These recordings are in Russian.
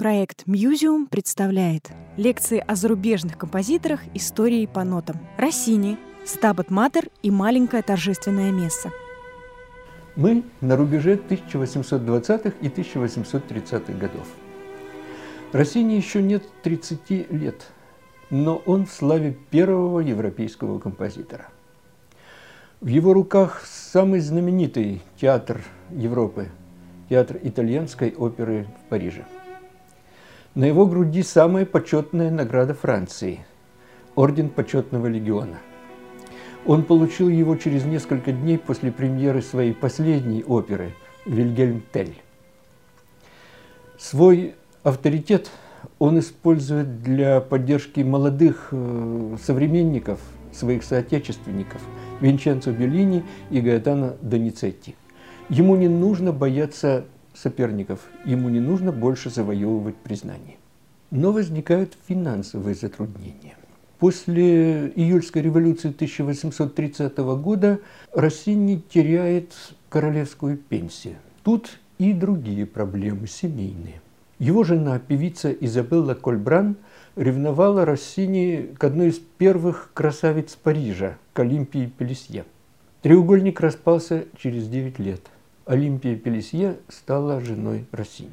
Проект «Мьюзиум» представляет лекции о зарубежных композиторах истории по нотам. Россини, Стабат Матер и маленькое торжественное место. Мы на рубеже 1820-х и 1830-х годов. Россини еще нет 30 лет, но он в славе первого европейского композитора. В его руках самый знаменитый театр Европы, театр итальянской оперы в Париже – на его груди самая почетная награда Франции – Орден Почетного Легиона. Он получил его через несколько дней после премьеры своей последней оперы «Вильгельм Тель». Свой авторитет он использует для поддержки молодых э, современников, своих соотечественников Винченцо Беллини и Гаэтано Доницетти. Ему не нужно бояться соперников, ему не нужно больше завоевывать признание. Но возникают финансовые затруднения. После июльской революции 1830 года Россини теряет королевскую пенсию. Тут и другие проблемы семейные. Его жена, певица Изабелла Кольбран, ревновала Россини к одной из первых красавиц Парижа, к Олимпии Пелесье. Треугольник распался через 9 лет – Олимпия Пелесье стала женой Россини.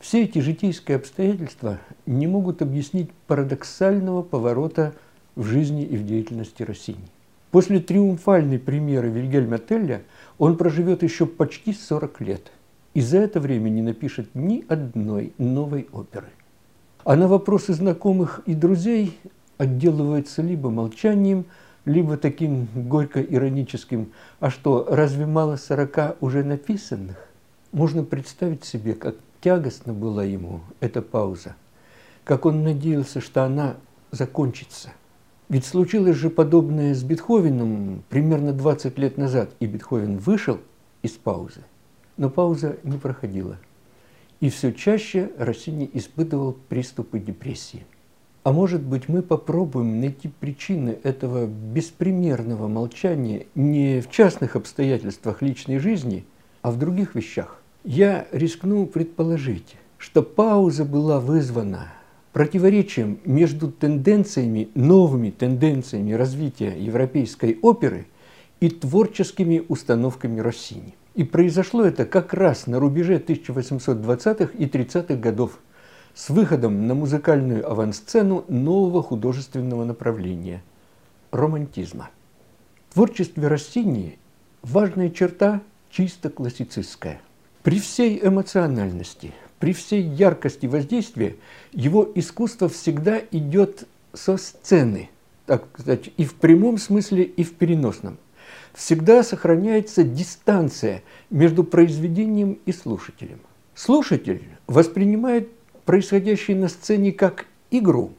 Все эти житейские обстоятельства не могут объяснить парадоксального поворота в жизни и в деятельности Россини. После триумфальной премьеры Вильгельма Телля он проживет еще почти 40 лет и за это время не напишет ни одной новой оперы. А на вопросы знакомых и друзей отделывается либо молчанием, либо таким горько-ироническим, а что, разве мало сорока уже написанных? Можно представить себе, как тягостно была ему эта пауза, как он надеялся, что она закончится. Ведь случилось же подобное с Бетховеном примерно 20 лет назад, и Бетховен вышел из паузы, но пауза не проходила. И все чаще Россини испытывал приступы депрессии. А может быть, мы попробуем найти причины этого беспримерного молчания не в частных обстоятельствах личной жизни, а в других вещах. Я рискну предположить, что пауза была вызвана противоречием между тенденциями, новыми тенденциями развития европейской оперы и творческими установками Россини. И произошло это как раз на рубеже 1820-х и 30-х годов с выходом на музыкальную авансцену нового художественного направления – романтизма. В творчестве Россини важная черта чисто классицистская. При всей эмоциональности, при всей яркости воздействия его искусство всегда идет со сцены, так сказать, и в прямом смысле, и в переносном. Всегда сохраняется дистанция между произведением и слушателем. Слушатель воспринимает происходящее на сцене как игру,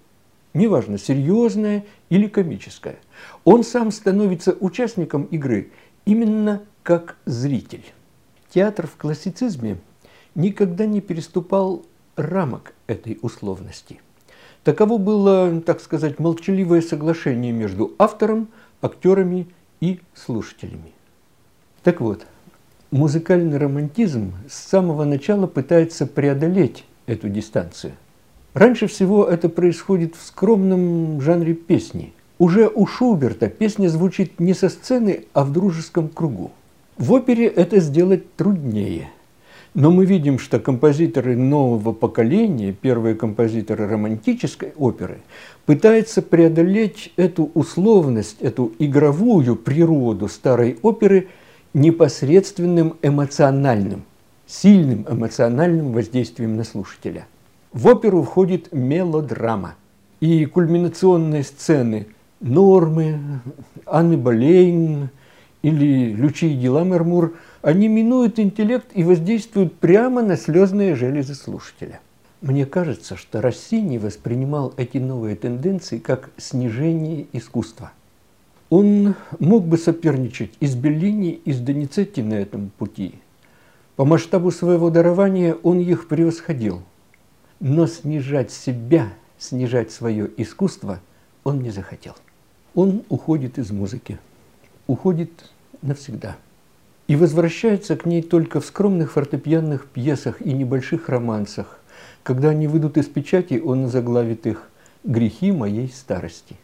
неважно, серьезная или комическая. Он сам становится участником игры именно как зритель. Театр в классицизме никогда не переступал рамок этой условности. Таково было, так сказать, молчаливое соглашение между автором, актерами и слушателями. Так вот, музыкальный романтизм с самого начала пытается преодолеть эту дистанцию. Раньше всего это происходит в скромном жанре песни. Уже у Шуберта песня звучит не со сцены, а в дружеском кругу. В опере это сделать труднее. Но мы видим, что композиторы нового поколения, первые композиторы романтической оперы, пытаются преодолеть эту условность, эту игровую природу старой оперы непосредственным эмоциональным сильным эмоциональным воздействием на слушателя. В оперу входит мелодрама. И кульминационные сцены Нормы, Анны Болейн или Лючи и дела Мермур, они минуют интеллект и воздействуют прямо на слезные железы слушателя. Мне кажется, что Россини воспринимал эти новые тенденции как снижение искусства. Он мог бы соперничать и с Беллини, и с Доницетти на этом пути – по масштабу своего дарования он их превосходил. Но снижать себя, снижать свое искусство он не захотел. Он уходит из музыки, уходит навсегда. И возвращается к ней только в скромных фортепианных пьесах и небольших романсах, Когда они выйдут из печати, он заглавит их «Грехи моей старости».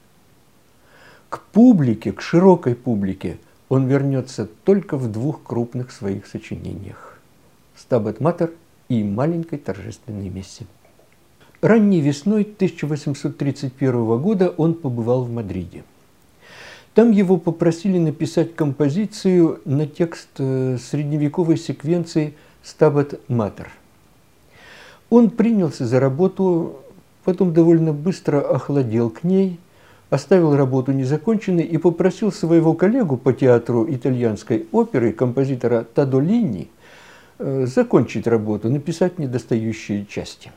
К публике, к широкой публике он вернется только в двух крупных своих сочинениях «Стабет Матер» и «Маленькой торжественной мессе». Ранней весной 1831 года он побывал в Мадриде. Там его попросили написать композицию на текст э, средневековой секвенции «Стабат Матер». Он принялся за работу, потом довольно быстро охладел к ней, оставил работу незаконченной и попросил своего коллегу по театру итальянской оперы, композитора Тадолини, э, закончить работу, написать недостающие части.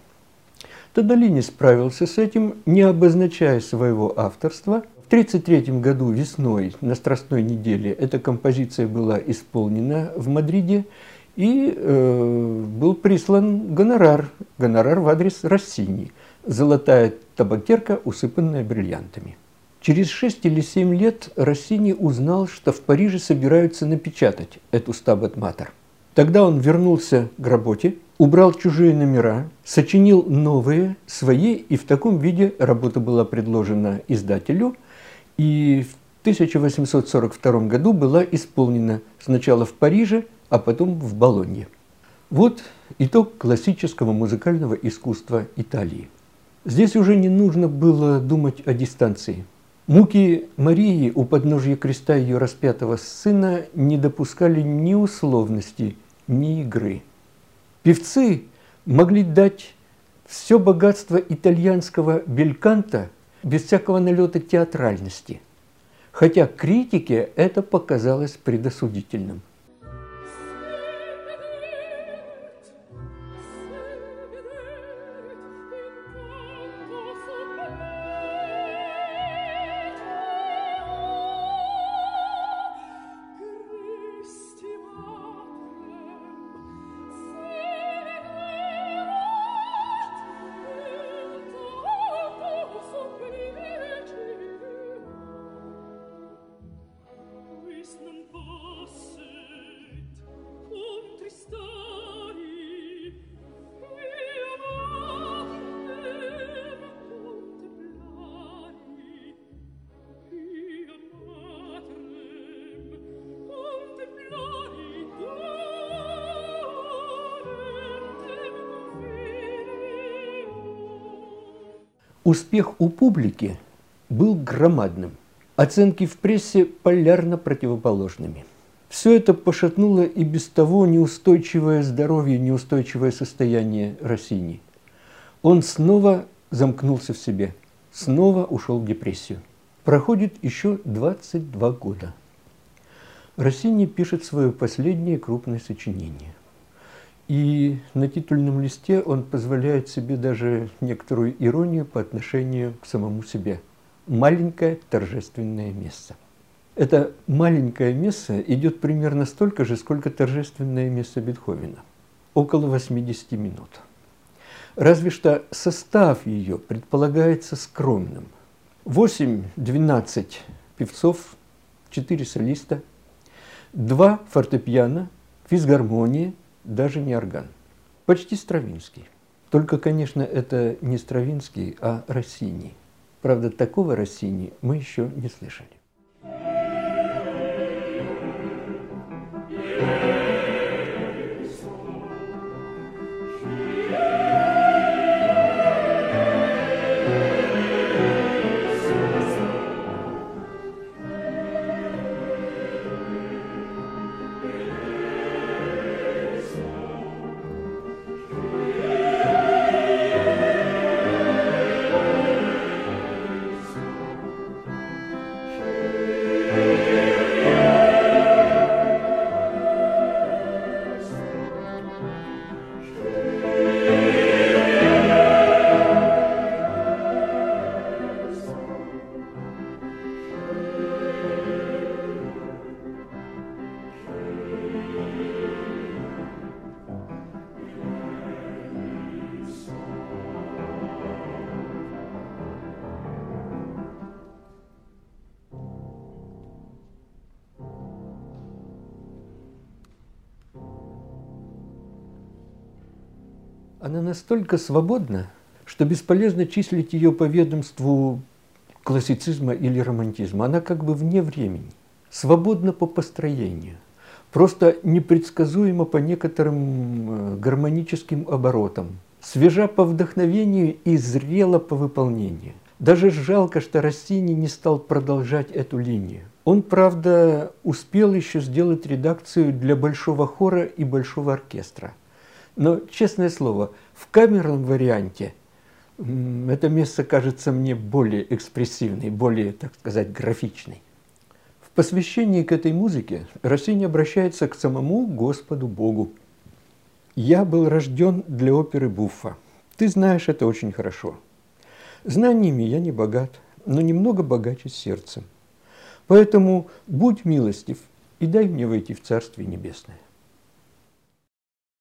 Тадолини справился с этим, не обозначая своего авторства. В 1933 году весной на Страстной неделе эта композиция была исполнена в Мадриде, и э, был прислан гонорар, гонорар в адрес Россини, золотая табакерка, усыпанная бриллиантами. Через шесть или семь лет Россини узнал, что в Париже собираются напечатать эту «Стабат Матер». Тогда он вернулся к работе, убрал чужие номера, сочинил новые, свои, и в таком виде работа была предложена издателю, и в 1842 году была исполнена сначала в Париже, а потом в Болонье. Вот итог классического музыкального искусства Италии. Здесь уже не нужно было думать о дистанции. Муки Марии у подножия креста ее распятого сына не допускали ни условности, ни игры. Певцы могли дать все богатство итальянского бельканта без всякого налета театральности, хотя критике это показалось предосудительным. Успех у публики был громадным, оценки в прессе полярно противоположными. Все это пошатнуло и без того неустойчивое здоровье, неустойчивое состояние Россини. Он снова замкнулся в себе, снова ушел в депрессию. Проходит еще 22 года. Россини пишет свое последнее крупное сочинение. И на титульном листе он позволяет себе даже некоторую иронию по отношению к самому себе. Маленькое торжественное место. Это маленькое место идет примерно столько же, сколько торжественное место Бетховена. Около 80 минут. Разве что состав ее предполагается скромным. 8-12 певцов, 4 солиста, 2 фортепиано, физгармония – даже не орган. Почти Стравинский. Только, конечно, это не Стравинский, а Россини. Правда, такого Россини мы еще не слышали. Она настолько свободна, что бесполезно числить ее по ведомству классицизма или романтизма. Она как бы вне времени, свободна по построению, просто непредсказуема по некоторым э, гармоническим оборотам, свежа по вдохновению и зрела по выполнению. Даже жалко, что Россини не стал продолжать эту линию. Он, правда, успел еще сделать редакцию для большого хора и большого оркестра. Но, честное слово, в камерном варианте это место кажется мне более экспрессивной, более, так сказать, графичной. В посвящении к этой музыке Россини обращается к самому Господу Богу. «Я был рожден для оперы Буффа. Ты знаешь это очень хорошо. Знаниями я не богат, но немного богаче сердцем. Поэтому будь милостив и дай мне войти в Царствие Небесное».